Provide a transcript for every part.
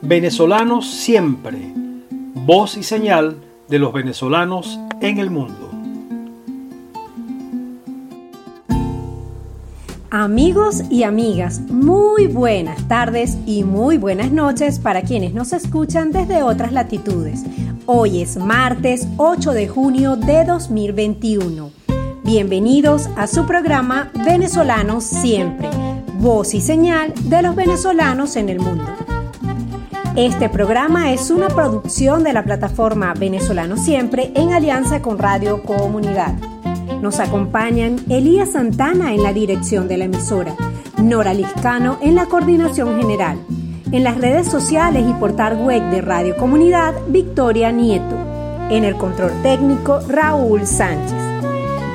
Venezolanos siempre, voz y señal de los venezolanos en el mundo. Amigos y amigas, muy buenas tardes y muy buenas noches para quienes nos escuchan desde otras latitudes. Hoy es martes 8 de junio de 2021. Bienvenidos a su programa Venezolanos Siempre, voz y señal de los venezolanos en el mundo. Este programa es una producción de la plataforma Venezolano Siempre en alianza con Radio Comunidad. Nos acompañan Elías Santana en la dirección de la emisora, Nora Liscano en la coordinación general. En las redes sociales y portal web de Radio Comunidad, Victoria Nieto. En el control técnico, Raúl Sánchez.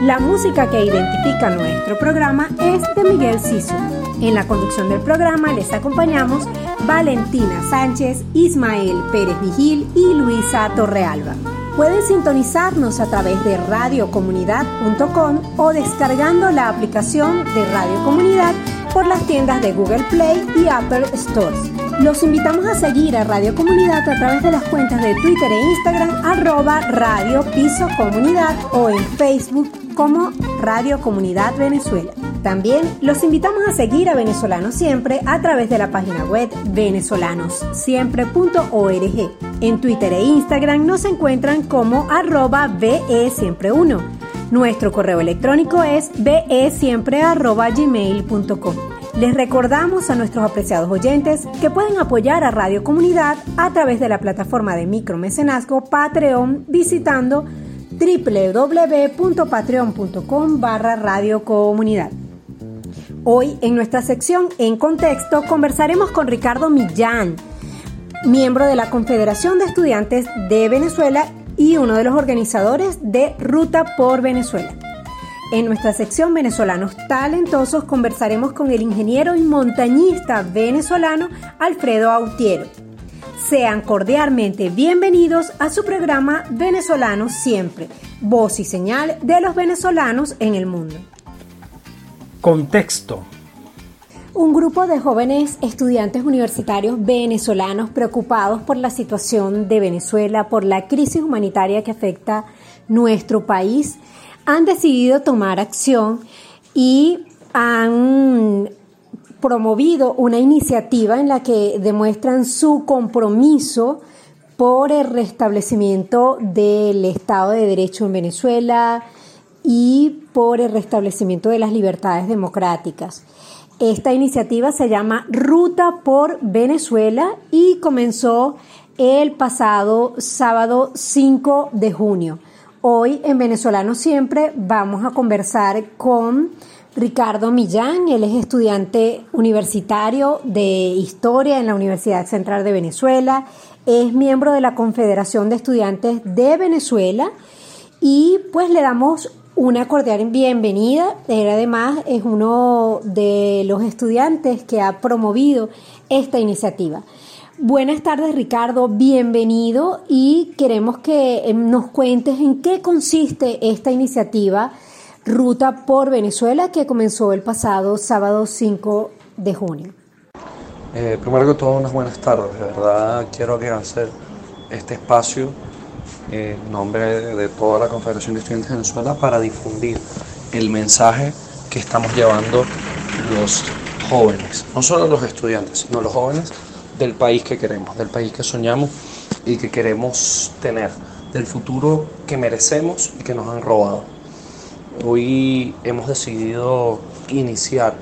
La música que identifica nuestro programa es de Miguel Siso. En la conducción del programa les acompañamos Valentina Sánchez, Ismael Pérez Vigil y Luisa Torrealba. Pueden sintonizarnos a través de radiocomunidad.com o descargando la aplicación de Radio Comunidad por las tiendas de Google Play y Apple Stores. Los invitamos a seguir a Radio Comunidad a través de las cuentas de Twitter e Instagram arroba Radio Piso Comunidad o en Facebook como Radio Comunidad Venezuela. También los invitamos a seguir a Venezolanos Siempre a través de la página web venezolanossiempre.org. En Twitter e Instagram nos encuentran como arroba VE Siempre 1. Nuestro correo electrónico es gmail.com Les recordamos a nuestros apreciados oyentes que pueden apoyar a Radio Comunidad a través de la plataforma de micromecenazgo Patreon visitando www.patreon.com barra Radio Comunidad. Hoy en nuestra sección En Contexto conversaremos con Ricardo Millán, miembro de la Confederación de Estudiantes de Venezuela y uno de los organizadores de Ruta por Venezuela. En nuestra sección Venezolanos Talentosos conversaremos con el ingeniero y montañista venezolano Alfredo Autiero. Sean cordialmente bienvenidos a su programa Venezolanos Siempre, voz y señal de los venezolanos en el mundo. Contexto. Un grupo de jóvenes estudiantes universitarios venezolanos preocupados por la situación de Venezuela, por la crisis humanitaria que afecta nuestro país, han decidido tomar acción y han promovido una iniciativa en la que demuestran su compromiso por el restablecimiento del Estado de Derecho en Venezuela, y por el restablecimiento de las libertades democráticas. Esta iniciativa se llama Ruta por Venezuela y comenzó el pasado sábado 5 de junio. Hoy en Venezolano Siempre vamos a conversar con Ricardo Millán, él es estudiante universitario de Historia en la Universidad Central de Venezuela, es miembro de la Confederación de Estudiantes de Venezuela y pues le damos una cordial bienvenida. Él además es uno de los estudiantes que ha promovido esta iniciativa. Buenas tardes Ricardo, bienvenido y queremos que em, nos cuentes en qué consiste esta iniciativa Ruta por Venezuela que comenzó el pasado sábado 5 de junio. Eh, primero que todo, unas buenas tardes. De verdad quiero agradecer este espacio en nombre de toda la Confederación de Estudiantes de Venezuela para difundir el mensaje que estamos llevando los jóvenes, no solo los estudiantes, sino los jóvenes del país que queremos, del país que soñamos y que queremos tener, del futuro que merecemos y que nos han robado. Hoy hemos decidido iniciar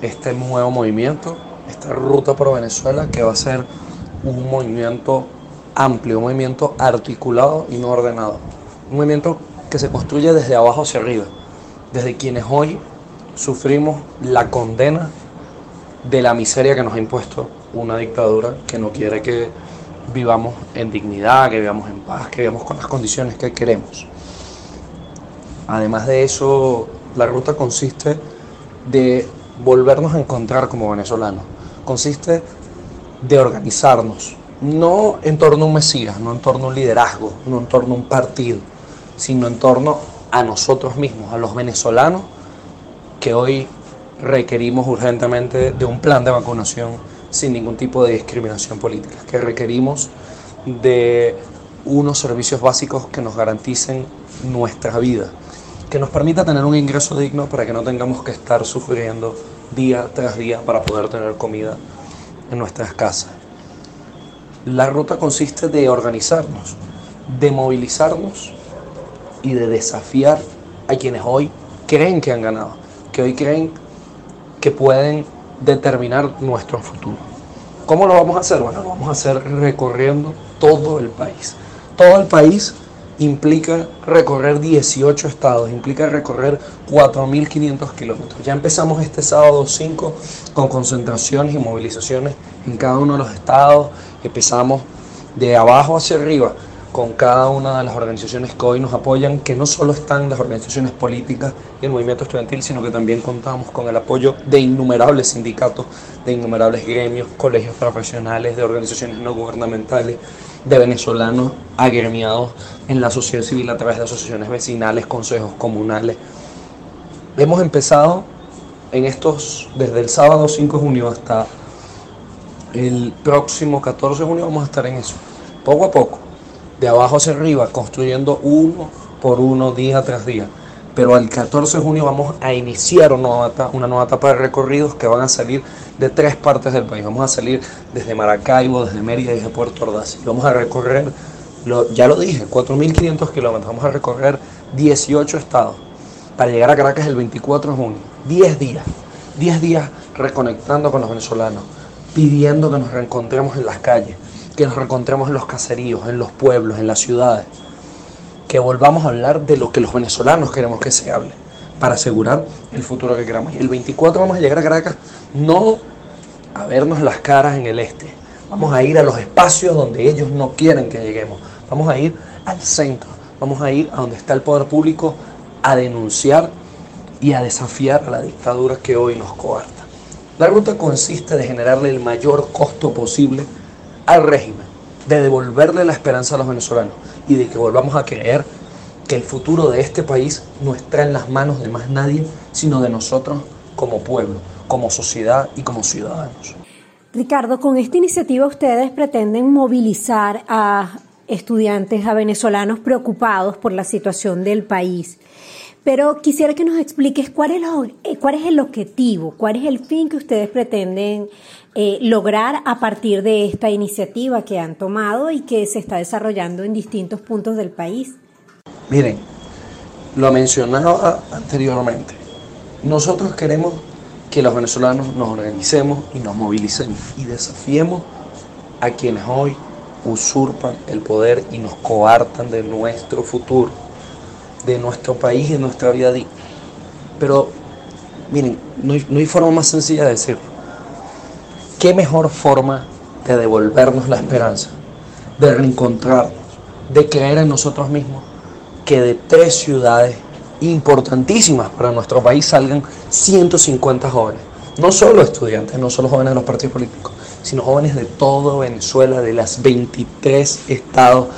este nuevo movimiento, esta ruta por Venezuela, que va a ser un movimiento amplio, un movimiento articulado y no ordenado. Un movimiento que se construye desde abajo hacia arriba, desde quienes hoy sufrimos la condena de la miseria que nos ha impuesto una dictadura que no quiere que vivamos en dignidad, que vivamos en paz, que vivamos con las condiciones que queremos. Además de eso, la ruta consiste de volvernos a encontrar como venezolanos, consiste de organizarnos, no en torno a un Mesías, no en torno a un liderazgo, no en torno a un partido, sino en torno a nosotros mismos, a los venezolanos que hoy requerimos urgentemente de un plan de vacunación sin ningún tipo de discriminación política, que requerimos de unos servicios básicos que nos garanticen nuestra vida, que nos permita tener un ingreso digno para que no tengamos que estar sufriendo día tras día para poder tener comida en nuestras casas. La ruta consiste de organizarnos, de movilizarnos y de desafiar a quienes hoy creen que han ganado, que hoy creen que pueden determinar nuestro futuro. ¿Cómo lo vamos a hacer? Bueno, lo vamos a hacer recorriendo todo el país. Todo el país implica recorrer 18 estados, implica recorrer 4.500 kilómetros. Ya empezamos este sábado 5 con concentraciones y movilizaciones en cada uno de los estados. Empezamos de abajo hacia arriba con cada una de las organizaciones que hoy nos apoyan, que no solo están las organizaciones políticas y el movimiento estudiantil, sino que también contamos con el apoyo de innumerables sindicatos, de innumerables gremios, colegios profesionales, de organizaciones no gubernamentales, de venezolanos agremiados en la sociedad civil a través de asociaciones vecinales, consejos comunales. Hemos empezado en estos, desde el sábado 5 de junio hasta el próximo 14 de junio, vamos a estar en eso, poco a poco de abajo hacia arriba, construyendo uno por uno, día tras día. Pero al 14 de junio vamos a iniciar una nueva, etapa, de recorridos que van a salir de tres partes del país. Vamos a salir desde Maracaibo, desde Mérida y desde Puerto Ordaz. Y vamos a recorrer, lo, ya lo dije, 4.500 kilómetros. Vamos a recorrer 18 estados para llegar a Caracas el 24 de junio. 10 días. 10 días reconectando con los venezolanos, pidiendo que nos reencontremos en las calles que nos reencontremos en los caseríos, en los pueblos, en las ciudades, que volvamos a hablar de lo que los venezolanos queremos que se hable, para asegurar el futuro que queramos. Y el 24 vamos a llegar a Caracas no a vernos las caras en el este, vamos a ir a los espacios donde ellos no quieren que lleguemos, vamos a ir al centro, vamos a ir a donde está el poder público a denunciar y a desafiar a la dictadura que hoy nos coarta. La ruta consiste de generarle el mayor costo posible al régimen, de devolverle la esperanza a los venezolanos y de que volvamos a creer que el futuro de este país no está en las manos de más nadie, sino de nosotros como pueblo, como sociedad y como ciudadanos. Ricardo, con esta iniciativa ustedes pretenden movilizar a estudiantes, a venezolanos preocupados por la situación del país. Pero quisiera que nos expliques cuál es, eh, cuál es el objetivo, cuál es el fin que ustedes pretenden eh, lograr a partir de esta iniciativa que han tomado y que se está desarrollando en distintos puntos del país? Miren, lo mencionaba anteriormente. Nosotros queremos que los venezolanos nos organicemos y nos movilicemos y desafiemos a quienes hoy usurpan el poder y nos coartan de nuestro futuro, de nuestro país y de nuestra vida. Pero, miren, no hay, forma más sencilla de decirlo ¿Qué mejor forma de devolvernos la esperanza, de reencontrarnos, de creer en nosotros mismos, que de tres ciudades importantísimas para nuestro país salgan 150 jóvenes? No solo estudiantes, no solo jóvenes de los partidos políticos, sino jóvenes de todo Venezuela, de las 23 estados,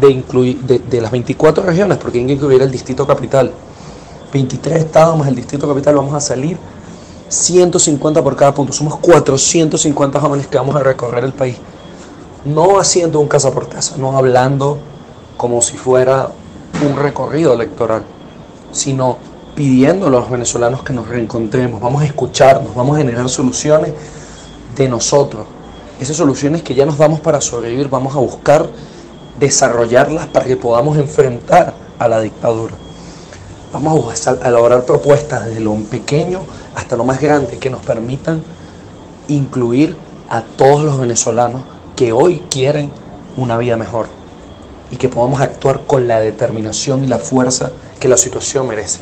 de, incluir, de las 24 regiones, porque hay que incluir el distrito capital. 23 estados más el distrito capital, vamos a salir 150 por cada punto. Somos 450 jóvenes que vamos a recorrer el país. No haciendo un casa por casa, no hablando como si fuera un recorrido electoral, sino pidiendo a los venezolanos que nos reencontremos, vamos a escucharnos, vamos a generar soluciones de nosotros. Esas soluciones que ya nos damos para sobrevivir, vamos a buscar desarrollarlas para que podamos enfrentar a la dictadura. Vamos a elaborar propuestas desde lo pequeño hasta lo más grande que nos permitan incluir a todos los venezolanos que hoy quieren una vida mejor y que podamos actuar con la determinación y la fuerza que la situación merece.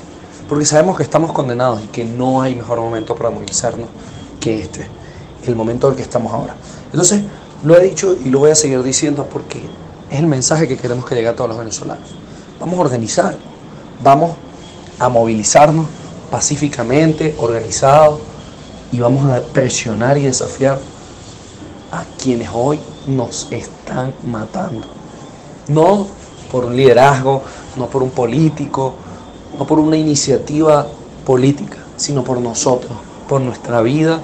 Porque sabemos que estamos condenados y que no hay mejor momento para movilizarnos que este, el momento en el que estamos ahora. Entonces, lo he dicho y lo voy a seguir diciendo porque es el mensaje que queremos que llegue a todos los venezolanos. Vamos a organizar, vamos a movilizarnos pacíficamente, organizados, y vamos a presionar y desafiar a quienes hoy nos están matando. No por un liderazgo, no por un político, no por una iniciativa política, sino por nosotros, por nuestra vida,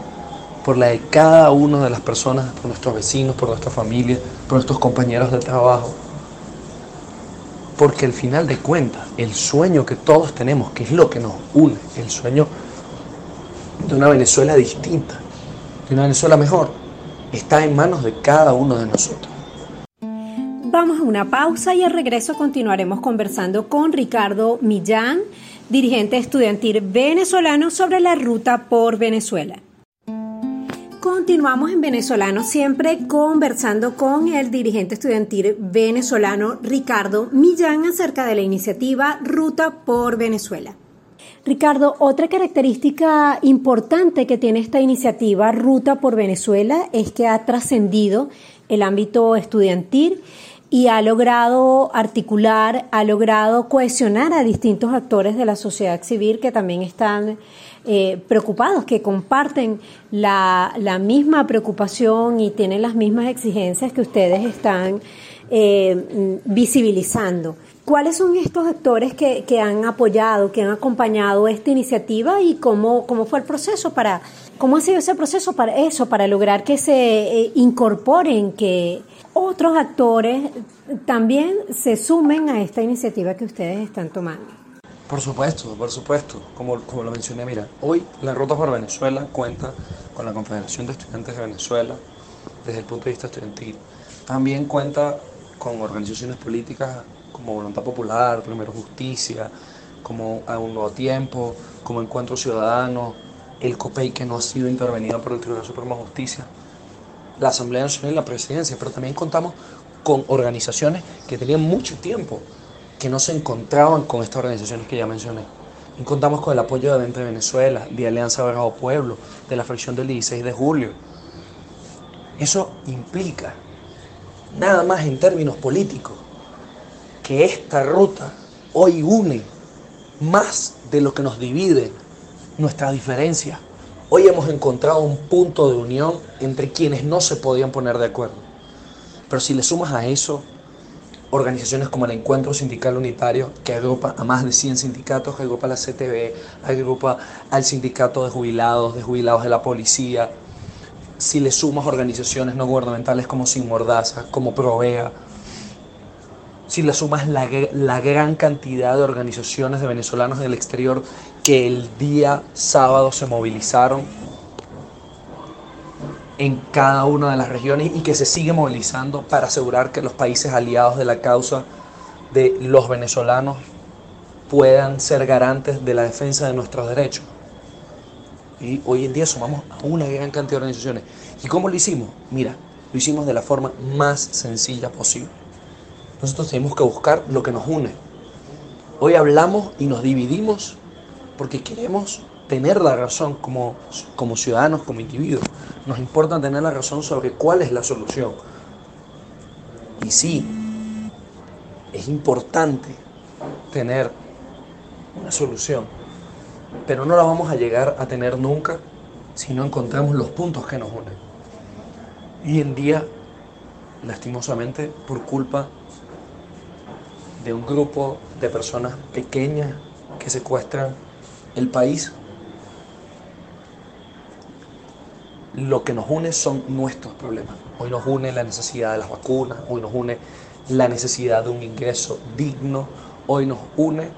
por la de cada una de las personas, por nuestros vecinos, por nuestra familia, por nuestros compañeros de trabajo. Porque al final de cuentas, el sueño que todos tenemos, que es lo que nos une, el sueño de una Venezuela distinta, de una Venezuela mejor, está en manos de cada uno de nosotros. Vamos a una pausa y al regreso continuaremos conversando con Ricardo Millán, dirigente estudiantil venezolano, sobre la ruta por Venezuela. Continuamos en Venezolano siempre conversando con el dirigente estudiantil venezolano Ricardo Millán acerca de la iniciativa Ruta por Venezuela. Ricardo, otra característica importante que tiene esta iniciativa Ruta por Venezuela es que ha trascendido el ámbito estudiantil y ha logrado articular, ha logrado cohesionar a distintos actores de la sociedad civil que también están eh, preocupados, que comparten la, misma preocupación y tienen las mismas exigencias que ustedes están eh, visibilizando. ¿Cuáles son estos actores que, han apoyado, que han acompañado esta iniciativa y cómo, cómo fue el proceso para, cómo ha sido ese proceso para eso, para lograr que se eh, incorporen, que otros actores también se sumen a esta iniciativa que ustedes están tomando. Por supuesto, por supuesto. Como, como lo mencioné, mira, hoy la Ruta por Venezuela cuenta con la Confederación de Estudiantes de Venezuela desde el punto de vista estudiantil. También cuenta con organizaciones políticas como Voluntad Popular, Primero Justicia, como A un Nuevo Tiempo, como Encuentro Ciudadano, el COPEI que no ha sido intervenido por el Tribunal Supremo de Justicia la Asamblea Nacional y la Presidencia, pero también contamos con organizaciones que tenían mucho tiempo que no se encontraban con estas organizaciones que ya mencioné. Contamos con el apoyo de Vente Venezuela, de Alianza Bravo Pueblo, de la fracción del 16 de julio. Eso implica, nada más en términos políticos, que esta ruta hoy une más de lo que nos divide nuestra diferencia. Hoy hemos encontrado un punto de unión entre quienes no se podían poner de acuerdo. Pero si le sumas a eso organizaciones como el Encuentro Sindical Unitario, que agrupa a más de 100 sindicatos, que agrupa a la CTV, agrupa al Sindicato de Jubilados, de Jubilados de la Policía, si le sumas organizaciones no gubernamentales como Sin Mordaza, como Provea, si le sumas la, la, gran cantidad de organizaciones de venezolanos en el exterior que el día sábado se movilizaron en cada una de las regiones y que se sigue movilizando para asegurar que los países aliados de la causa de los venezolanos puedan ser garantes de la defensa de nuestros derechos. Y hoy en día sumamos a una gran cantidad de organizaciones. ¿Y cómo lo hicimos? Mira, lo hicimos de la forma más sencilla posible nosotros tenemos que buscar lo que nos une. Hoy hablamos y nos dividimos porque queremos tener la razón como, como ciudadanos, como individuos. Nos importa tener la razón sobre cuál es la solución. Y sí, es importante tener una solución, pero no la vamos a llegar a tener nunca si no encontramos los puntos que nos unen. Hoy en día, lastimosamente, por culpa de un grupo de personas pequeñas que secuestran el país, lo que nos une son nuestros problemas. Hoy nos une la necesidad de las vacunas, hoy nos une la necesidad de un ingreso digno, hoy nos une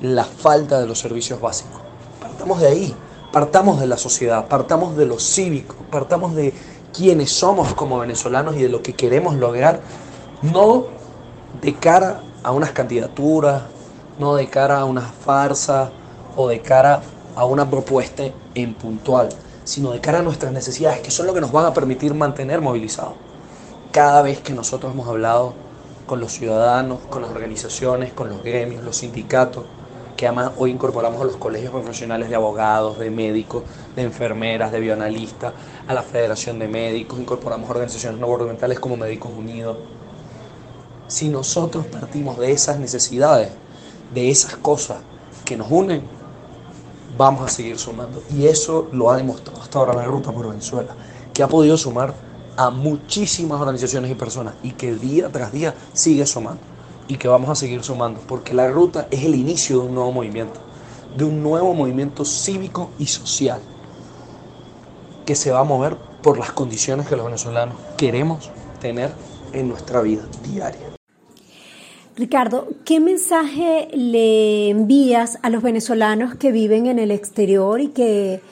la falta de los servicios básicos. Partamos de ahí, partamos de la sociedad, partamos de lo cívico, partamos de quienes somos como venezolanos y de lo que queremos lograr, no de cara a unas candidaturas, no de cara a una farsa o de cara a una propuesta en puntual, sino de cara a nuestras necesidades, que son lo que nos van a permitir mantener movilizados. Cada vez que nosotros hemos hablado con los ciudadanos, con las organizaciones, con los gremios, los sindicatos, que además hoy incorporamos a los colegios profesionales de abogados, de médicos, de enfermeras, de bioanalistas, a la Federación de Médicos, incorporamos organizaciones no gubernamentales como Médicos Unidos, si nosotros partimos de esas necesidades, de esas cosas que nos unen, vamos a seguir sumando. Y eso lo ha demostrado hasta ahora la Ruta por Venezuela, que ha podido sumar a muchísimas organizaciones y personas y que día tras día sigue sumando y que vamos a seguir sumando, porque la ruta es el inicio de un nuevo movimiento, de un nuevo movimiento cívico y social. que se va a mover por las condiciones que los venezolanos queremos tener en nuestra vida diaria. Ricardo, ¿qué mensaje le envías a los venezolanos que viven en el exterior y que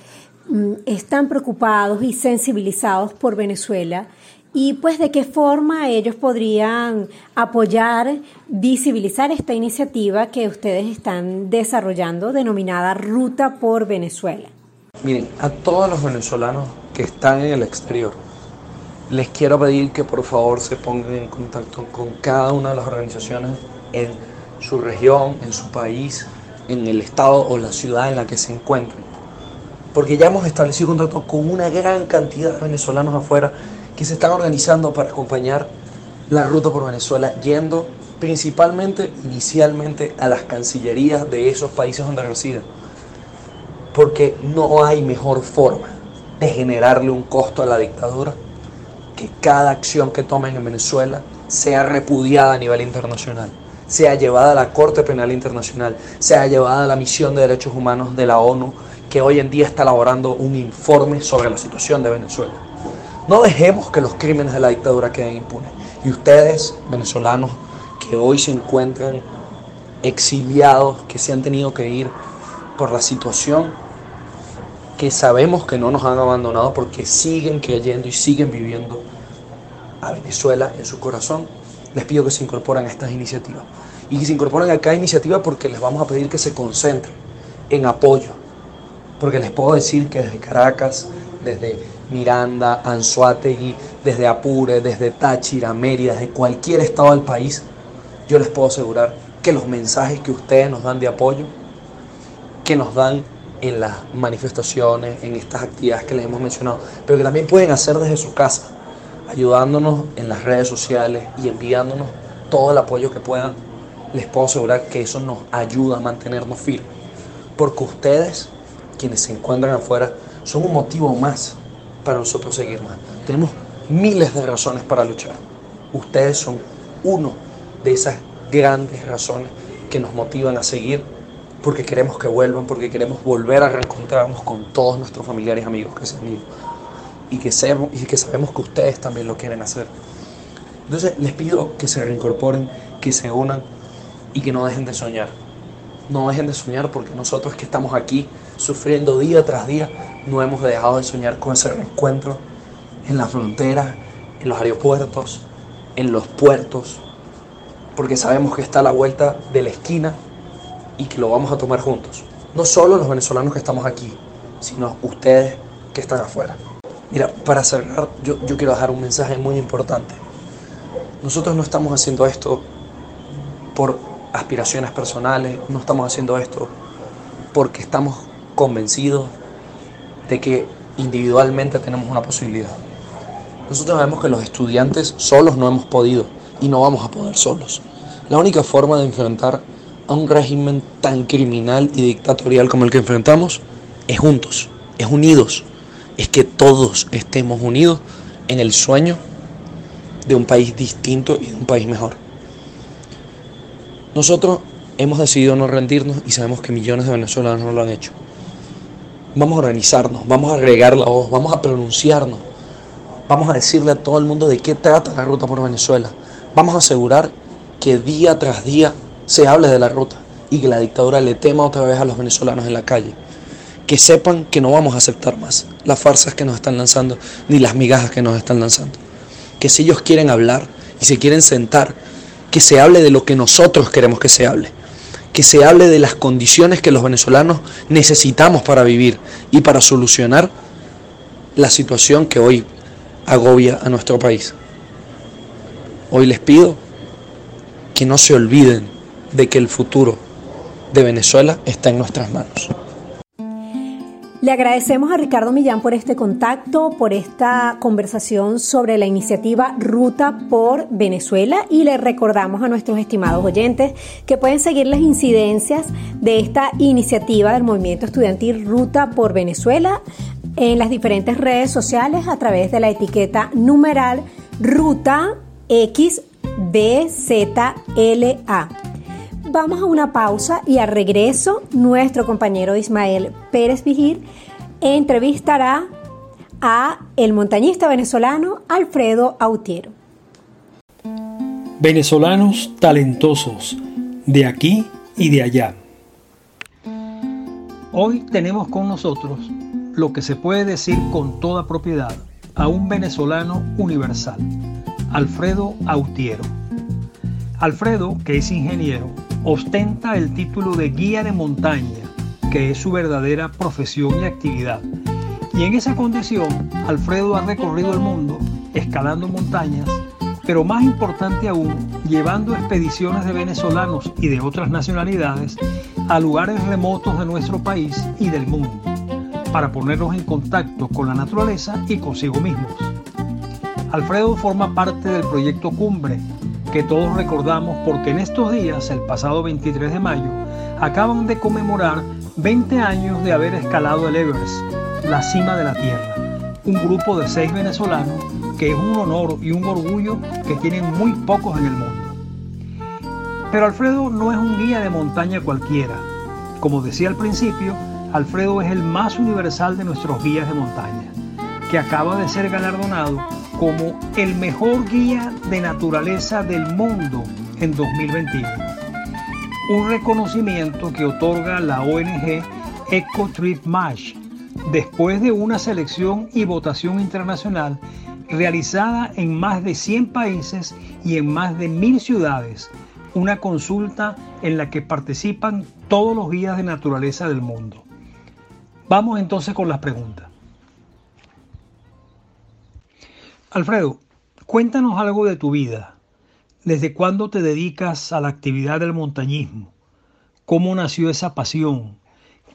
mm, están preocupados y sensibilizados por Venezuela? Y pues de qué forma ellos podrían apoyar, visibilizar esta iniciativa que ustedes están desarrollando denominada Ruta por Venezuela. Miren, a todos los venezolanos que están en el exterior, les quiero pedir que por favor se pongan en contacto con cada una de las organizaciones en su región, en su país, en el estado o la ciudad en la que se encuentren. Porque ya hemos establecido contacto con una gran cantidad de venezolanos afuera que se están organizando para acompañar la ruta por Venezuela, yendo principalmente, inicialmente, a las cancillerías de esos países donde residen. Porque no hay mejor forma de generarle un costo a la dictadura que cada acción que tomen en Venezuela sea repudiada a nivel internacional, sea llevada a la Corte Penal Internacional, sea llevada a la Misión de Derechos Humanos de la ONU, que hoy en día está elaborando un informe sobre la situación de Venezuela. No dejemos que los crímenes de la dictadura queden impunes. Y ustedes, venezolanos, que hoy se encuentran exiliados, que se han tenido que ir por la situación, que sabemos que no nos han abandonado porque siguen creyendo y siguen viviendo a Venezuela en su corazón, les pido que se incorporen a estas iniciativas. Y que se incorporen a cada iniciativa porque les vamos a pedir que se concentren en apoyo. Porque les puedo decir que desde Caracas, desde Miranda, Anzuategui, desde Apure, desde Táchira, Mérida, desde cualquier estado del país, yo les puedo asegurar que los mensajes que ustedes nos dan de apoyo, que nos dan en las manifestaciones, en estas actividades que les hemos mencionado, pero que también pueden hacer desde su casa, ayudándonos en las redes sociales y enviándonos todo el apoyo que puedan, les puedo asegurar que eso nos ayuda a mantenernos firmes. Porque ustedes, quienes se encuentran afuera, son un motivo más para nosotros seguir más. Tenemos miles de razones para luchar. Ustedes son uno de esas grandes razones que nos motivan a seguir porque queremos que vuelvan, porque queremos volver a reencontrarnos con todos nuestros familiares y amigos que se han ido y que, sabemos, y que sabemos que ustedes también lo quieren hacer. Entonces les pido que se reincorporen, que se unan y que no dejen de soñar. No dejen de soñar porque nosotros que estamos aquí sufriendo día tras día, no hemos dejado de soñar con ese reencuentro en la frontera, en los aeropuertos, en los puertos, porque sabemos que está a la vuelta de la esquina y que lo vamos a tomar juntos. No solo los venezolanos que estamos aquí, sino ustedes que están afuera. Mira, para cerrar, yo, yo quiero dejar un mensaje muy importante. Nosotros no estamos haciendo esto por aspiraciones personales, no estamos haciendo esto porque estamos convencidos de que individualmente tenemos una posibilidad. Nosotros sabemos que los estudiantes solos no hemos podido y no vamos a poder solos. La única forma de enfrentar a un régimen tan criminal y dictatorial como el que enfrentamos es juntos, es unidos es que todos estemos unidos en el sueño de un país distinto y un país mejor. Nosotros hemos decidido no rendirnos y sabemos que millones de venezolanos no lo han hecho. Vamos a organizarnos, vamos a regar la voz, vamos a pronunciarnos, vamos a decirle a todo el mundo de qué trata la ruta por Venezuela. Vamos a asegurar que día tras día se hable de la ruta y que la dictadura le tema otra vez a los venezolanos en la calle que sepan que no vamos a aceptar más las farsas que nos están lanzando ni las migajas que nos están lanzando. Que si ellos quieren hablar y se quieren sentar, que se hable de lo que nosotros queremos que se hable. Que se hable de las condiciones que los venezolanos necesitamos para vivir y para solucionar la situación que hoy agobia a nuestro país. Hoy les pido que no se olviden de que el futuro de Venezuela está en nuestras manos. Le agradecemos a Ricardo Millán por este contacto, por esta conversación sobre la iniciativa Ruta por Venezuela y le recordamos a nuestros estimados oyentes que pueden seguir las incidencias de esta iniciativa del movimiento estudiantil Ruta por Venezuela en las diferentes redes sociales a través de la etiqueta numeral Ruta XBZLA. Vamos a una pausa y al regreso nuestro compañero Ismael Pérez Vigir entrevistará a el montañista venezolano Alfredo Autiero. Venezolanos talentosos de aquí y de allá. Hoy tenemos con nosotros lo que se puede decir con toda propiedad a un venezolano universal, Alfredo Autiero. Alfredo, que es ingeniero, ostenta el título de guía de montaña, que es su verdadera profesión y actividad. Y en esa condición, Alfredo ha recorrido el mundo escalando montañas, pero más importante aún, llevando expediciones de venezolanos y de otras nacionalidades a lugares remotos de nuestro país y del mundo, para ponerlos en contacto con la naturaleza y consigo mismos. Alfredo forma parte del proyecto Cumbre, que todos recordamos porque en estos días, el pasado 23 de mayo, acaban de conmemorar 20 años de haber escalado el Everest, la cima de la Tierra, un grupo de seis venezolanos que es un honor y un orgullo que tienen muy pocos en el mundo. Pero Alfredo no es un guía de montaña cualquiera. Como decía al principio, Alfredo es el más universal de nuestros guías de montaña, que acaba de ser galardonado como el mejor guía de naturaleza del mundo en 2021. Un reconocimiento que otorga la ONG Eco Trip Match después de una selección y votación internacional realizada en más de 100 países y en más de mil ciudades, una consulta en la que participan todos los guías de naturaleza del mundo. Vamos entonces con las preguntas. Alfredo, cuéntanos algo de tu vida. ¿Desde cuándo te dedicas a la actividad del montañismo? ¿Cómo nació esa pasión?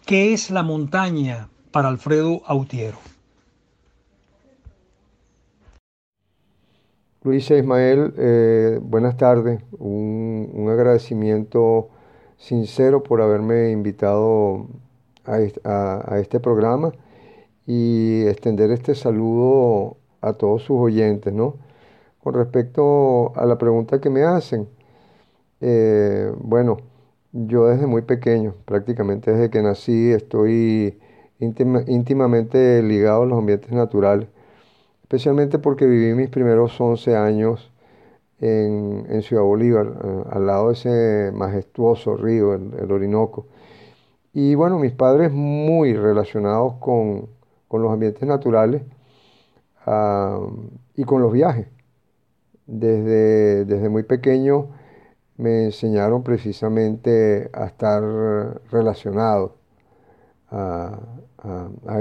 ¿Qué es la montaña para Alfredo Autiero? Luis Ismael, eh, buenas tardes. Un, agradecimiento sincero por haberme invitado a este programa y extender este saludo a todos sus oyentes, ¿no? Con respecto a la pregunta que me hacen, eh, bueno, yo desde muy pequeño, prácticamente desde que nací, estoy íntimamente ligado a los ambientes naturales, especialmente porque viví mis primeros 11 años en, Ciudad Bolívar, eh, al lado de ese majestuoso río, el, Orinoco. Y bueno, mis padres muy relacionados con, con los ambientes naturales, y con los viajes. Desde, desde muy pequeño me enseñaron precisamente a estar relacionado a,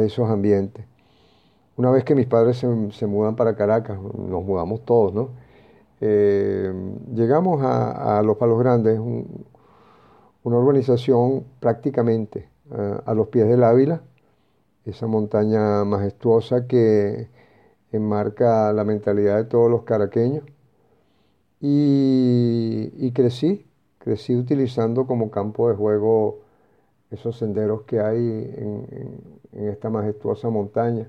esos ambientes. Una vez que mis padres se, mudan para Caracas, nos mudamos todos, ¿no? Eh, llegamos a, Los Palos Grandes, una urbanización prácticamente a los pies del Ávila, esa montaña majestuosa que enmarca la mentalidad de todos los caraqueños. Y, crecí, crecí utilizando como campo de juego esos senderos que hay en, esta majestuosa montaña,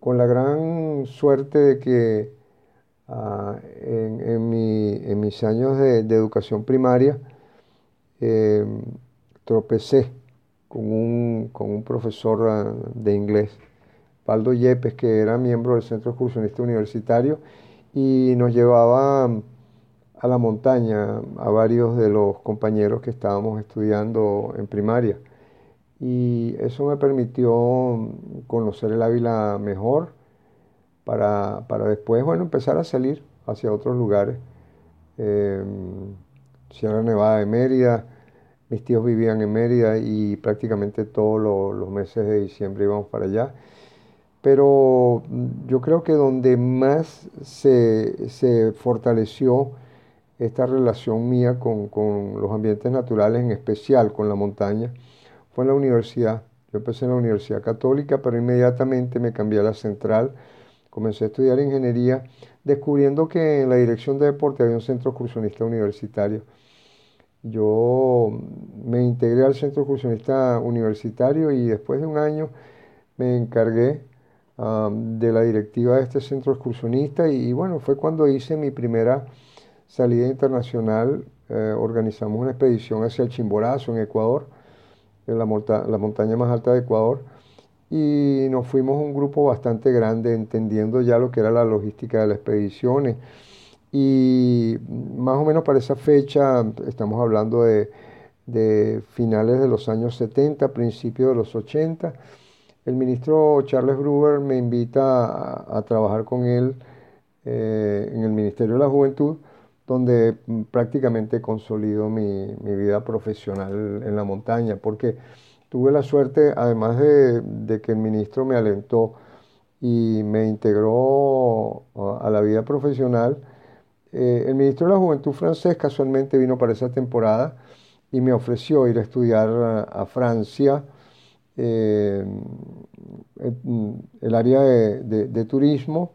con la gran suerte de que ah, en, mis años de, educación primaria em, tropecé con un, con un profesor ah, de inglés Paldo Yepes, que era miembro del Centro Excursionista Universitario, y nos llevaba a la montaña a varios de los compañeros que estábamos estudiando en primaria. Y eso me permitió conocer el Ávila mejor para, después, bueno, empezar a salir hacia otros lugares. Em, Sierra Nevada de Mérida, mis tíos vivían en Mérida y prácticamente todos los meses de diciembre íbamos para allá pero mm, yo creo que donde más se, fortaleció esta relación mía con, los ambientes naturales, en especial con la montaña, fue en la universidad. Yo empecé en la Universidad Católica, pero inmediatamente me cambié a la central, comencé a estudiar ingeniería, descubriendo que en la dirección de deporte había un centro excursionista universitario. Yo me integré al centro excursionista universitario y después de un año me encargué de la directiva de este centro excursionista y, bueno, fue cuando hice mi primera salida internacional, eh, organizamos una expedición hacia el Chimborazo en Ecuador, en la, la montaña más alta de Ecuador, y nos fuimos un grupo bastante grande entendiendo ya lo que era la logística de las expediciones. Y más o menos para esa fecha, estamos hablando de, finales de los años 70, principios de los 80, el ministro Charles Brewer me invita a, trabajar con él eh, en el Ministerio de la Juventud, donde prácticamente consolido mi, mi vida profesional en la montaña, porque Tuve la suerte, además de, que el ministro me alentó y me integró a la vida profesional, eh, el ministro de la Juventud francés casualmente vino para esa temporada y me ofreció ir a estudiar a, Francia eh, el área de, turismo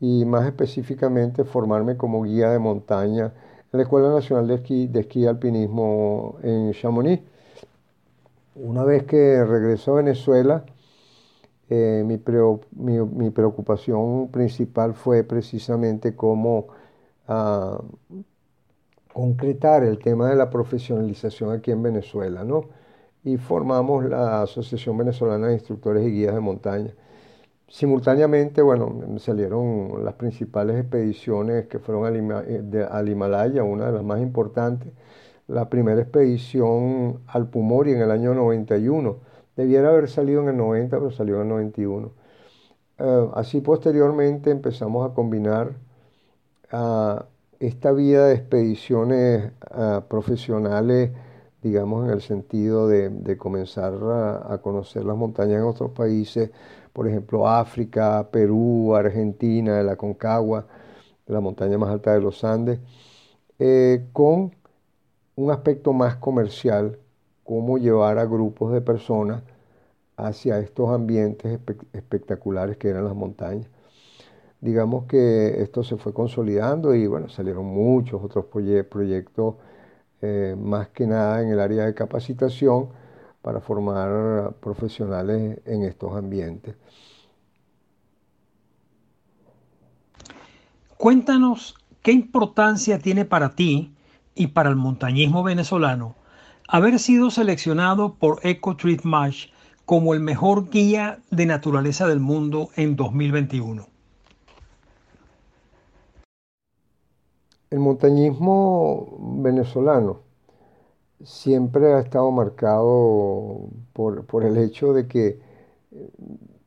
y más específicamente formarme como guía de montaña en la Escuela Nacional de Esquí, de Esquí y Alpinismo en Chamonix. Una vez que regresó a Venezuela, eh, mi, preocupación principal fue precisamente cómo ah, concretar el tema de la profesionalización aquí en Venezuela, ¿no? Y formamos la Asociación Venezolana de Instructores y Guías de Montaña. Simultáneamente, bueno, salieron las principales expediciones que fueron al Himalaya, una de las más importantes, la primera expedición al Pumori en el año 91. Debiera haber salido en el 90, pero salió en el 91. Eh, así posteriormente empezamos a combinar ah, esta vida de expediciones ah, profesionales, digamos en el sentido de, comenzar a, conocer las montañas en otros países, por ejemplo África, Perú, Argentina, la Concagua, la montaña más alta de los Andes, eh, con un aspecto más comercial, cómo llevar a grupos de personas hacia estos ambientes espectaculares que eran las montañas. Digamos que esto se fue consolidando y bueno, salieron muchos otros proyectos, eh, más que nada en el área de capacitación para formar profesionales en estos ambientes. Cuéntanos qué importancia tiene para ti y para el montañismo venezolano haber sido seleccionado por Eco como el mejor guía de naturaleza del mundo en 2021. El montañismo venezolano siempre ha estado marcado por, el hecho de que,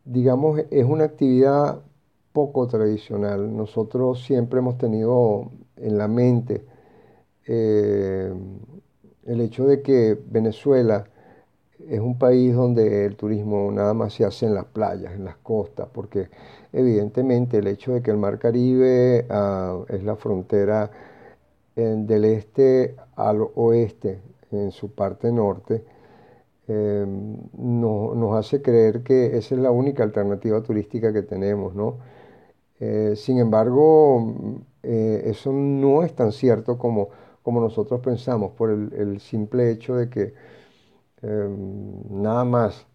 digamos, es una actividad poco tradicional. Nosotros siempre hemos tenido en la mente eh, el hecho de que Venezuela es un país donde el turismo nada más se hace en las playas, en las costas, porque evidentemente el hecho de que el Mar Caribe ah, es la frontera del este al oeste, en su parte norte, eh, nos hace creer que esa es la única alternativa turística que tenemos, ¿no? Eh, sin embargo, eso no es tan cierto como como nosotros pensamos, por el, simple hecho de que em, nada más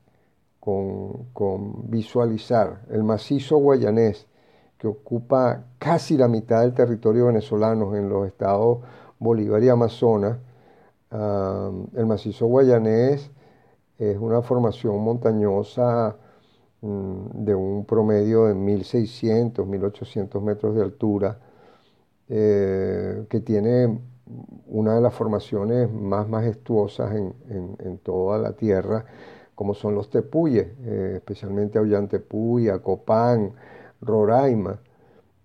con, visualizar el macizo guayanés, que ocupa casi la mitad del territorio venezolano en los estados Bolívar y Amazonas, el macizo guayanés es una formación montañosa mm, de un promedio de 1600, 1800 metros de altura, eh, que tiene una de las formaciones más majestuosas en, toda la tierra, como son los tepuyes, eh, especialmente Ollantepuy, Acopán, Roraima,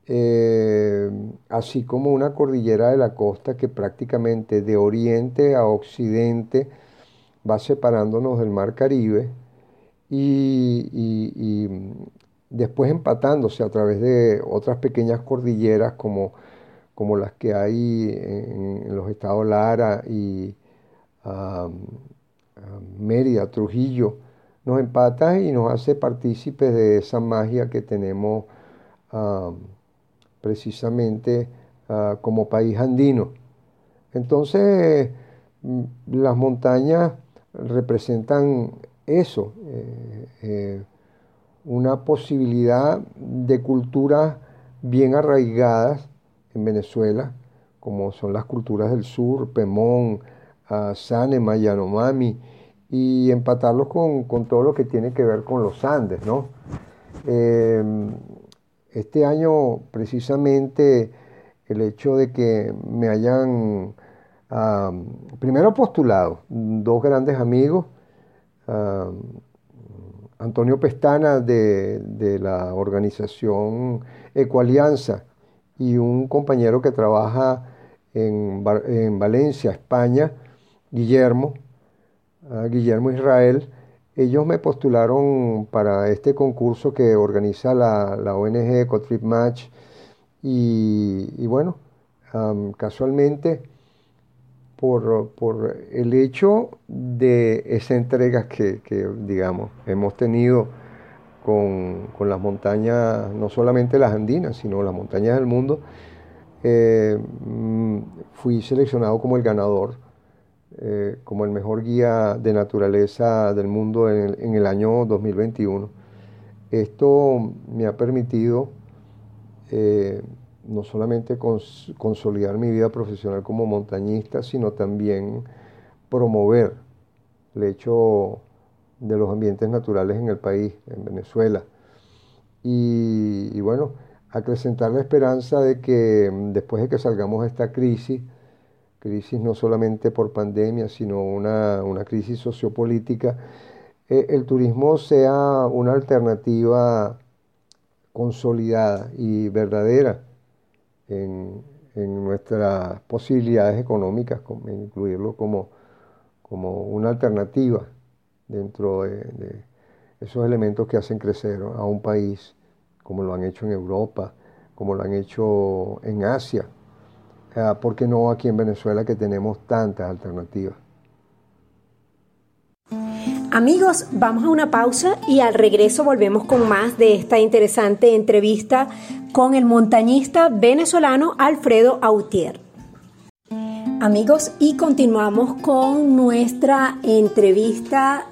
eh, así como una cordillera de la costa que prácticamente de oriente a occidente va separándonos del mar Caribe y, y después empatándose a través de otras pequeñas cordilleras como como las que hay en, los estados Lara y Mérida, Trujillo, nos empata y nos hace partícipes de esa magia que tenemos precisamente ah, como país andino. Entonces, mm, las montañas representan eso, eh, eh, una posibilidad de culturas bien arraigadas en Venezuela, como son las culturas del sur, Pemón, Sanema, Yanomami y empatarlos con, todo lo que tiene que ver con los Andes, ¿no? Em, este año precisamente el hecho de que me hayan primero postulado dos grandes amigos, Antonio Pestana de, la organización Ecoalianza y un compañero que trabaja en, Valencia, España, Guillermo, Guillermo Israel, ellos me postularon para este concurso que organiza la, ONG Ecotrip Match y, bueno, casualmente por, el hecho de esa entrega que, digamos, hemos tenido con, las montañas, no solamente las andinas, sino las montañas del mundo, eh, mm, fui seleccionado como el ganador, eh, como el mejor guía de naturaleza del mundo en el, año 2021. Esto me ha permitido eh, no solamente consolidar mi vida profesional como montañista, sino también promover el hecho de los ambientes naturales en el país, en Venezuela. Y, bueno, acrecentar la esperanza de que después de que salgamos de esta crisis, crisis no solamente por pandemia, sino una, crisis sociopolítica, eh, el turismo sea una alternativa consolidada y verdadera en, nuestras posibilidades económicas, incluirlo como, como una alternativa dentro de, esos elementos que hacen crecer a un país, como lo han hecho en Europa, como lo han hecho en Asia, ah, ¿por qué no aquí en Venezuela que tenemos tantas alternativas? Amigos, vamos a una pausa y al regreso volvemos con más de esta interesante entrevista con el montañista venezolano Alfredo Autier. Amigos, y continuamos con nuestra entrevista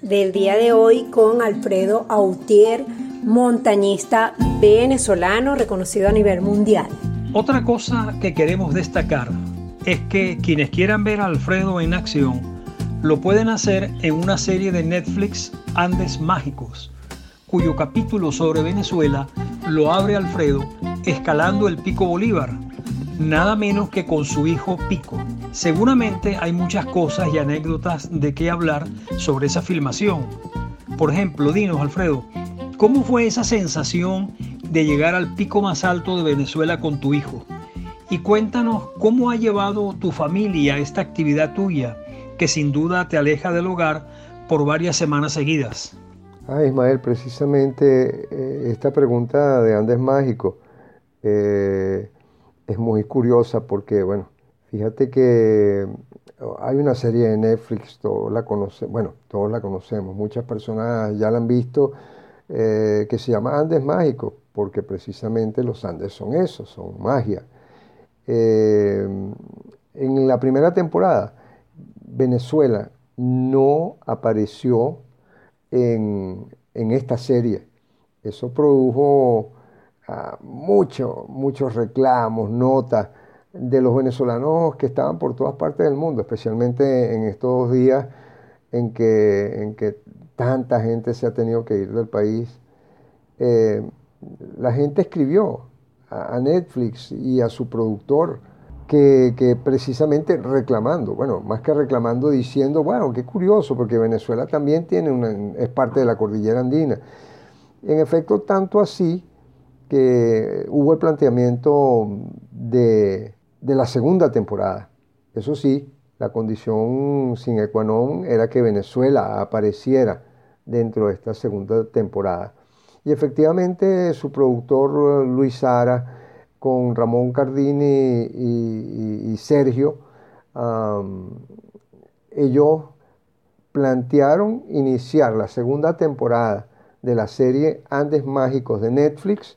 del día de hoy con Alfredo Autier, montañista venezolano reconocido a nivel mundial. Otra cosa que queremos destacar es que quienes quieran ver a Alfredo en acción, lo pueden hacer en una serie de Netflix Andes Mágicos, cuyo capítulo sobre Venezuela lo abre Alfredo escalando el Pico Bolívar, nada menos que con su hijo Pico. Seguramente hay muchas cosas y anécdotas de qué hablar sobre esa filmación. Por ejemplo, dinos Alfredo, ¿cómo fue esa sensación de llegar al pico más alto de Venezuela con tu hijo? Y cuéntanos cómo ha llevado tu familia esta actividad tuya que sin duda te aleja del hogar por varias semanas seguidas. Ah, Ismael, precisamente eh, esta pregunta de Andes Mágico eh, es muy curiosa porque, bueno, fíjate que hay una serie de Netflix, todos la conocemos, bueno, todos la conocemos, muchas personas ya la han visto, eh, que se llama Andes Mágico, porque precisamente los Andes son eso, son magia. en la primera temporada, Venezuela no apareció en, esta serie. Eso produjo ah, muchos reclamos, notas de los venezolanos que estaban por todas partes del mundo, especialmente en estos días en que, en que tanta gente se ha tenido que ir del país. Eh, la gente escribió a Netflix y a su productor que, precisamente reclamando, bueno, más que reclamando, diciendo, bueno, qué curioso, porque Venezuela también tiene una, es parte de la cordillera andina. En efecto, tanto así que hubo el planteamiento de, la segunda temporada. Eso sí, la condición sin equanon era que Venezuela apareciera dentro de esta segunda temporada. Y efectivamente su productor Luis Sara con Ramón Cardini y, Sergio, ellos plantearon iniciar la segunda temporada de la serie Andes Mágicos de Netflix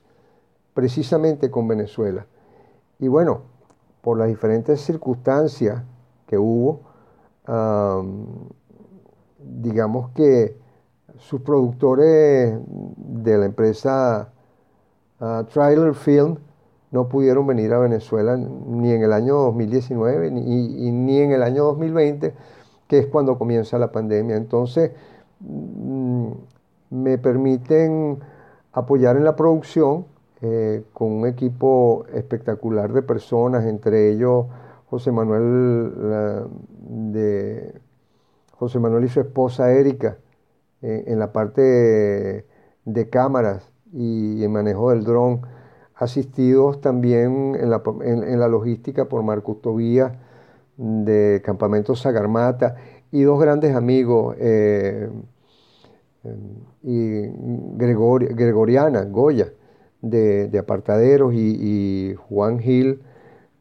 precisamente con Venezuela. Y bueno, por las diferentes circunstancias que hubo, digamos que sus productores de la empresa uh, Trailer Film no pudieron venir a Venezuela ni en el año 2019 ni, ni en el año 2020 que es cuando comienza la pandemia. Entonces, mm, me permiten apoyar en la producción eh, con un equipo espectacular de personas, entre ellos José Manuel, de, José Manuel y su esposa Erika, eh, en la parte de, cámaras y manejo del dron, asistidos también en la, en, la logística por Marcos Tobías de Campamento Sagarmata y dos grandes amigos, eh, y Gregoriana, Goya, de, Apartaderos y, Juan Gil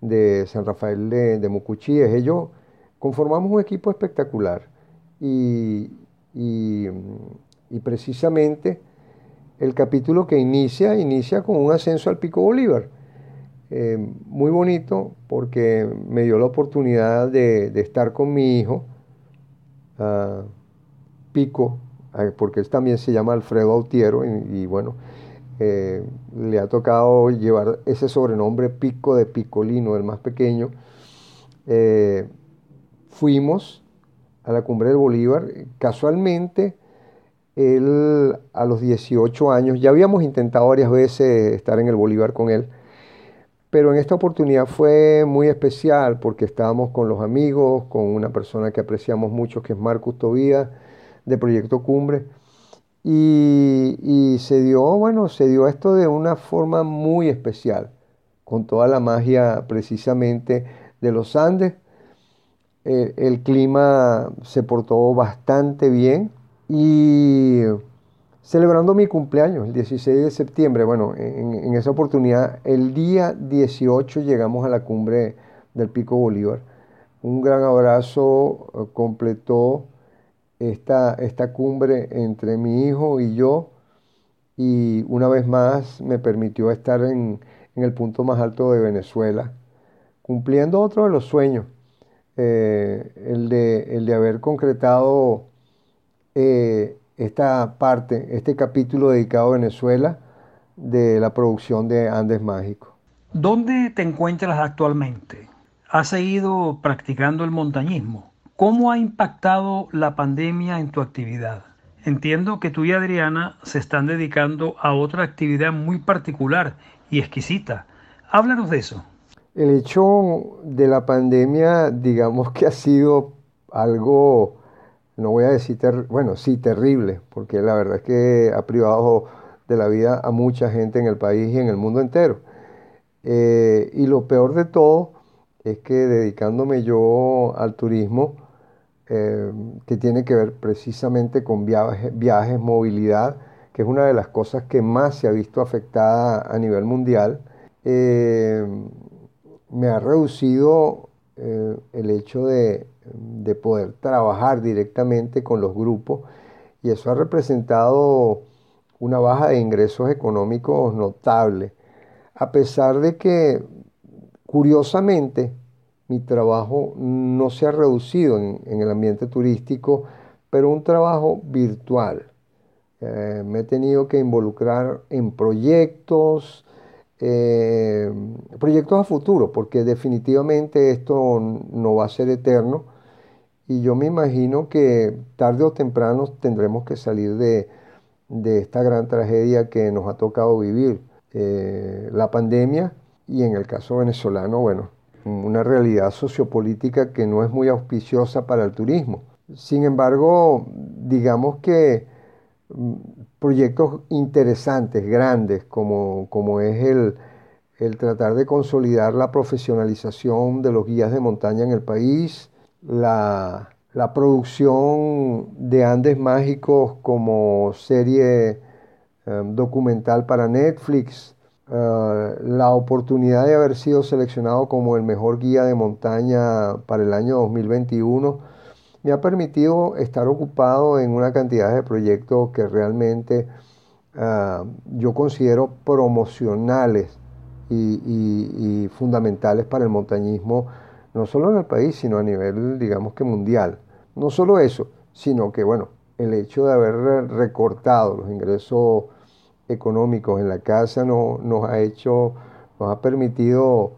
de San Rafael de, de Mucuchíes. Ellos conformamos un equipo espectacular y, precisamente el capítulo que inicia, inicia con un ascenso al Pico Bolívar. Eh, muy bonito porque me dio la oportunidad de, estar con mi hijo, ah, Pico, ah, porque él también se llama Alfredo Autiero y bueno, eh, le ha tocado llevar ese sobrenombre Pico de Picolino, el más pequeño. Eh, fuimos a la cumbre del Bolívar. Casualmente, él a los 18 años, ya habíamos intentado varias veces estar en el Bolívar con él, pero en esta oportunidad fue muy especial porque estábamos con los amigos, con una persona que apreciamos mucho, que es Marcus Tobías, de Proyecto Cumbre y, se dio, bueno, se dio esto de una forma muy especial, con toda la magia precisamente de los Andes. Eh, el clima se portó bastante bien y celebrando mi cumpleaños, el 16 de septiembre, bueno, en, esa oportunidad, el día 18 llegamos a la cumbre del Pico Bolívar. Un gran abrazo eh, completó esta, esta cumbre entre mi hijo y yo y una vez más me permitió estar en, el punto más alto de Venezuela, cumpliendo otro de los sueños, eh, el, de, el, de, haber concretado eh, esta parte, este capítulo dedicado a Venezuela de la producción de Andes Mágico. ¿Dónde te encuentras actualmente? ¿Has seguido practicando el montañismo? ¿Cómo ha impactado la pandemia en tu actividad? Entiendo que tú y Adriana se están dedicando a otra actividad muy particular y exquisita. Háblanos de eso. El hecho de la pandemia, digamos que ha sido algo, no voy a decir, bueno, sí, terrible, porque la verdad es que ha privado de la vida a mucha gente en el país y en el mundo entero. Eh, y lo peor de todo es que dedicándome yo al turismo, eh, que tiene que ver precisamente con viajes, movilidad, que es una de las cosas que más se ha visto afectada a nivel mundial. Eh, me ha reducido eh, el hecho de, de, poder trabajar directamente con los grupos y eso ha representado una baja de ingresos económicos notable, a pesar de que, curiosamente, mi trabajo no se ha reducido en, el ambiente turístico, pero un trabajo virtual. Eh, me he tenido que involucrar en proyectos, eh, proyectos a futuro, porque definitivamente esto no va a ser eterno y yo me imagino que tarde o temprano tendremos que salir de, esta gran tragedia que nos ha tocado vivir, eh, la pandemia y en el caso venezolano, bueno, una realidad sociopolítica que no es muy auspiciosa para el turismo. Sin embargo, digamos que mm, proyectos interesantes, grandes, como, como es el, el tratar de consolidar la profesionalización de los guías de montaña en el país, la, la producción de Andes Mágicos como serie eh, documental para Netflix, eh, la oportunidad de haber sido seleccionado como el mejor guía de montaña para el año 2021 me ha permitido estar ocupado en una cantidad de proyectos que realmente eh, yo considero promocionales y, fundamentales para el montañismo, no solo en el país, sino a nivel, digamos que mundial. No solo eso, sino que, bueno, el hecho de haber recortado los ingresos económicos en la casa no, nos ha hecho, nos ha permitido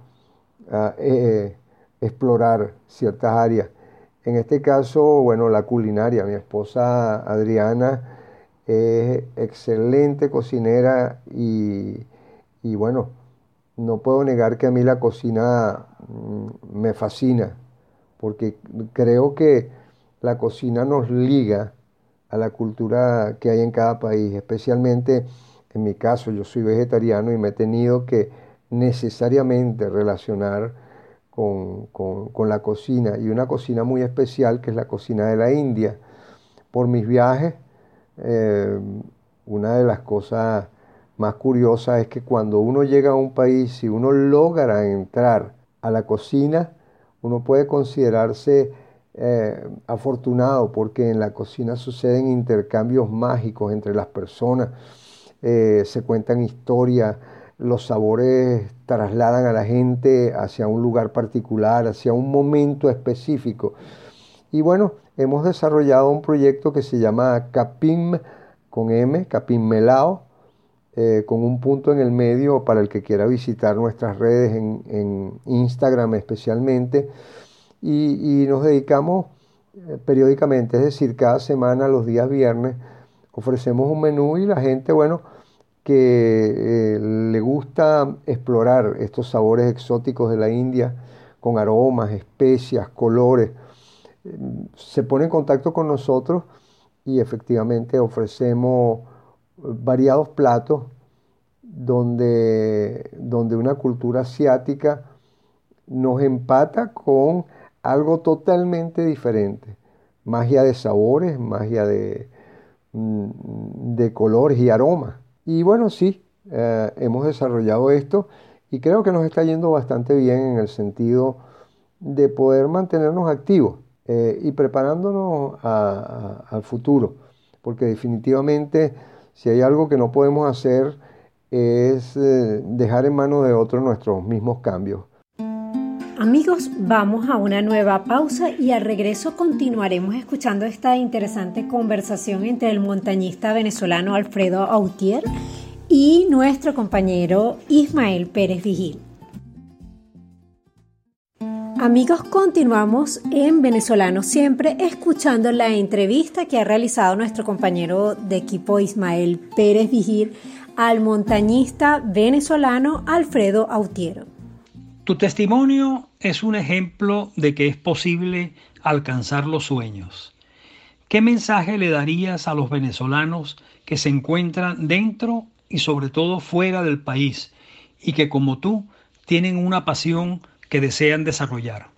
ah, eh, explorar ciertas áreas En este caso, bueno, la culinaria. Mi esposa Adriana es excelente cocinera y, y bueno, no puedo negar que a mí la cocina mm, me fascina, porque creo que la cocina nos liga a la cultura que hay en cada país, especialmente en mi caso, yo soy vegetariano y me he tenido que necesariamente relacionar con, la cocina y una cocina muy especial que es la cocina de la India. Por mis viajes, eh, una de las cosas más curiosas es que cuando uno llega a un país y uno logra entrar a la cocina, uno puede considerarse eh, afortunado porque en la cocina suceden intercambios mágicos entre las personas, eh, se cuentan historias, los sabores trasladan a la gente hacia un lugar particular, hacia un momento específico. Y bueno, hemos desarrollado un proyecto que se llama Capim con M, Capim Melao, eh, con un punto en el medio para el que quiera visitar nuestras redes en, Instagram especialmente. Y, nos dedicamos eh, periódicamente, es decir, cada semana, los días viernes, ofrecemos un menú y la gente, bueno, que eh, le gusta explorar estos sabores exóticos de la India con aromas, especias, colores, se pone en contacto con nosotros y efectivamente ofrecemos variados platos donde, donde una cultura asiática nos empata con algo totalmente diferente. Magia de sabores, magia de, mm, de colores y aromas. Y bueno, sí, eh, hemos desarrollado esto y creo que nos está yendo bastante bien en el sentido de poder mantenernos activos eh, y preparándonos al futuro, porque definitivamente si hay algo que no podemos hacer es eh, dejar en manos de otros nuestros mismos cambios. Amigos, vamos a una nueva pausa y al regreso continuaremos escuchando esta interesante conversación entre el montañista venezolano Alfredo Autier y nuestro compañero Ismael Pérez Vigil. Amigos, continuamos en Venezolano Siempre escuchando la entrevista que ha realizado nuestro compañero de equipo Ismael Pérez Vigir al montañista venezolano Alfredo Autiero. Tu testimonio es un ejemplo de que es posible alcanzar los sueños. ¿Qué mensaje le darías a los venezolanos que se encuentran dentro y sobre todo fuera del país y que como tú tienen una pasión que desean desarrollar.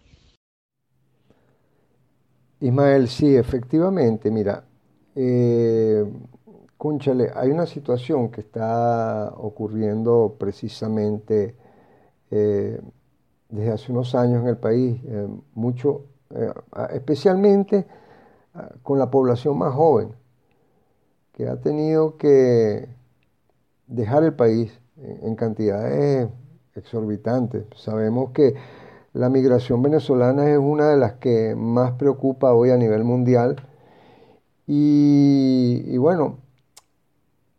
Ismael, sí, efectivamente, mira, eh, hay una situación que está ocurriendo precisamente eh, desde hace unos años en el país, eh, mucho, eh, especialmente con la población más joven, que ha tenido que dejar el país en cantidades exorbitante. Sabemos que la migración venezolana es una de las que más preocupa hoy a nivel mundial. Y, bueno,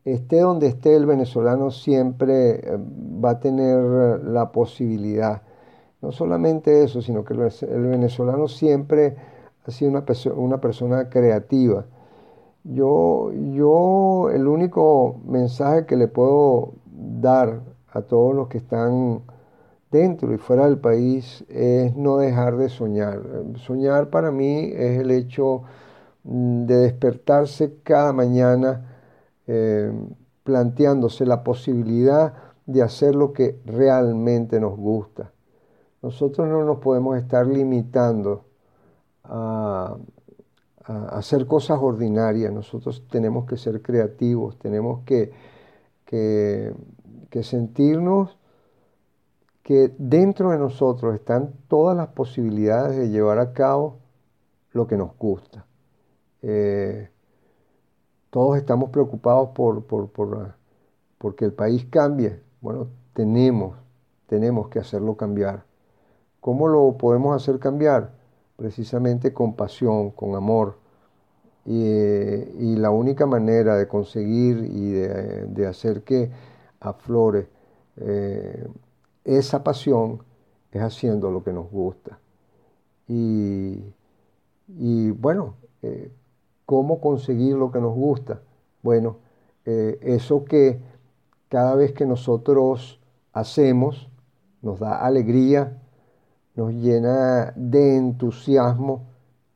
esté donde esté el venezolano siempre eh, va a tener la posibilidad. No solamente eso, sino que el venezolano siempre ha sido una, persona creativa. Yo, yo el único mensaje que le puedo dar a todos los que están dentro y fuera del país es no dejar de soñar. Soñar para mí es el hecho mm, de despertarse cada mañana eh, planteándose la posibilidad de hacer lo que realmente nos gusta. Nosotros no nos podemos estar limitando a, hacer cosas ordinarias, nosotros tenemos que ser creativos, tenemos que, que sentirnos que dentro de nosotros están todas las posibilidades de llevar a cabo lo que nos gusta. Eh, todos estamos preocupados por, por, por, porque el país cambie. Bueno, tenemos, tenemos que hacerlo cambiar. ¿Cómo lo podemos hacer cambiar? Precisamente con pasión, con amor. Y, la única manera de conseguir y de, de hacer que aflore eh, esa pasión es haciendo lo que nos gusta. Y, Y bueno, eh, ¿cómo conseguir lo que nos gusta? Bueno, eh, eso que cada vez que nosotros hacemos nos da alegría, nos llena de entusiasmo,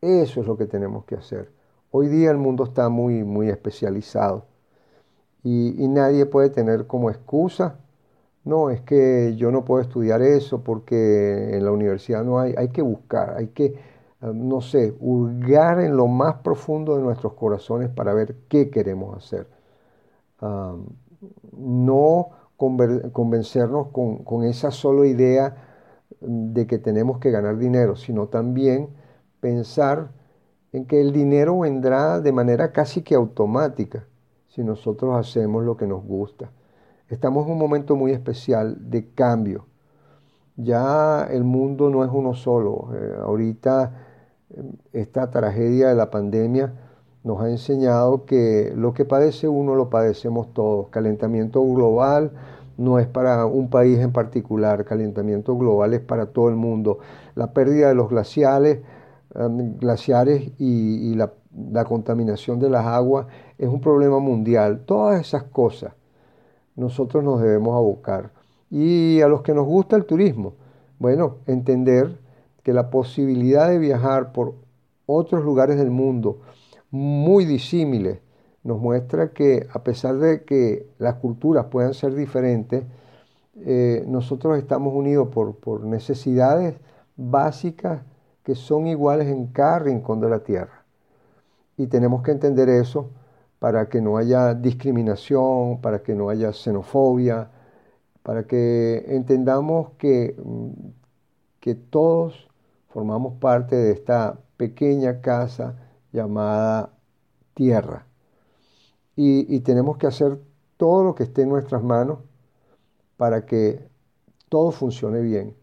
eso es lo que tenemos que hacer. Hoy día el mundo está muy, muy especializado y, nadie puede tener como excusa, no, es que yo no puedo estudiar eso porque en la universidad no hay, hay que buscar, hay que, eh, no sé, hurgar en lo más profundo de nuestros corazones para ver qué queremos hacer no convencernos con, esa sola idea de que tenemos que ganar dinero, sino también pensar en que el dinero vendrá de manera casi que automática si nosotros hacemos lo que nos gusta. Estamos en un momento muy especial de cambio. Ya el mundo no es uno solo. Eh, ahorita eh, esta tragedia de la pandemia nos ha enseñado que lo que padece uno lo padecemos todos. Calentamiento global no es para un país en particular, calentamiento global es para todo el mundo. La pérdida de los glaciares, um, glaciares y, la, la contaminación de las aguas es un problema mundial. Todas esas cosas nosotros nos debemos abocar. Y a los que nos gusta el turismo, bueno, entender que la posibilidad de viajar por otros lugares del mundo, muy disímiles, nos muestra que a pesar de que las culturas puedan ser diferentes, eh, nosotros estamos unidos por, por necesidades básicas que son iguales en cada rincón de la tierra. Y tenemos que entender eso para que no haya discriminación, para que no haya xenofobia, para que entendamos que, mm, que todos formamos parte de esta pequeña casa llamada tierra. Y, tenemos que hacer todo lo que esté en nuestras manos para que todo funcione bien.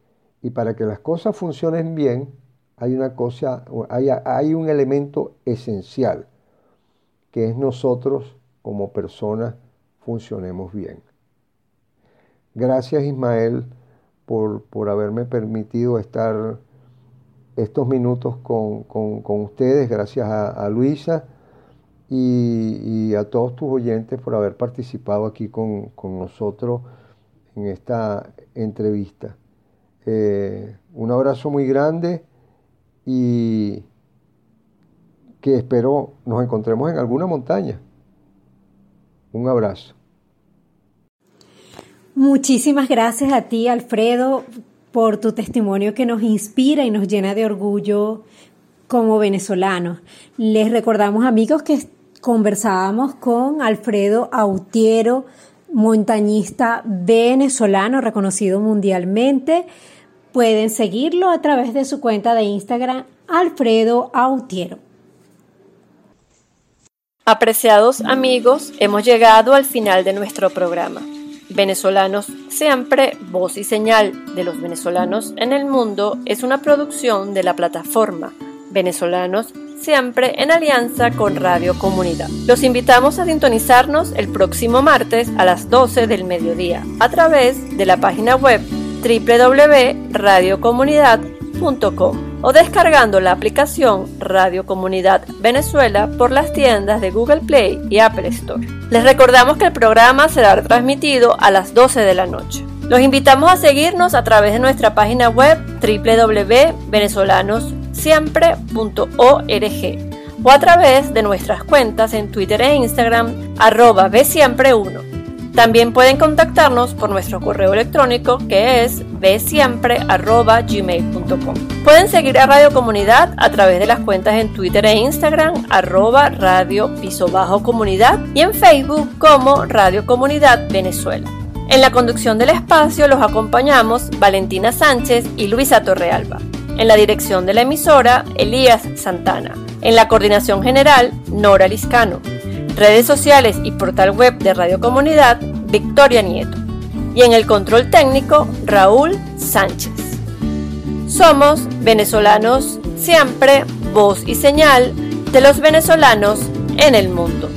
Y para que las cosas funcionen bien, hay una cosa, hay, hay un elemento esencial, que es nosotros como personas funcionemos bien. Gracias Ismael por, por haberme permitido estar estos minutos con, ustedes, gracias a, Luisa y, a todos tus oyentes por haber participado aquí con, nosotros en esta entrevista. Eh, un abrazo muy grande y que espero nos encontremos en alguna montaña. Un abrazo. Muchísimas gracias a ti, Alfredo por tu testimonio que nos inspira y nos llena de orgullo como venezolanos. Les recordamos amigos que conversábamos con Alfredo Autiero, montañista venezolano reconocido mundialmente. Pueden seguirlo a través de su cuenta de Instagram, Alfredo Autiero. Apreciados amigos, hemos llegado al final de nuestro programa. Venezolanos Siempre, Voz y Señal de los venezolanos en el mundo es una producción de la plataforma Venezolanos Siempre en alianza con Radio Comunidad. Los invitamos a sintonizarnos el próximo martes a las 12 del mediodía a través de la página web www.radiocomunidad.com o descargando la aplicación Radio Comunidad Venezuela por las tiendas de Google Play y Apple Store. Les recordamos que el programa será transmitido a las 12 de la noche. Los invitamos a seguirnos a través de nuestra página web www.venezolanossiempre.org o a través de nuestras cuentas en Twitter e Instagram arroba bsiempre1 también pueden contactarnos por nuestro correo electrónico que es bsiempre.gmail.com. Pueden seguir a Radio Comunidad a través de las cuentas en Twitter e Instagram arroba radio piso bajo comunidad y en Facebook como Radio Comunidad Venezuela. En la conducción del espacio los acompañamos Valentina Sánchez y Luisa Torrealba. En la dirección de la emisora, Elías Santana. En la coordinación general, Nora Liscano redes sociales y portal web de Radio Comunidad, Victoria Nieto. Y en el control técnico, Raúl Sánchez. Somos venezolanos siempre, voz y señal de los venezolanos en el mundo.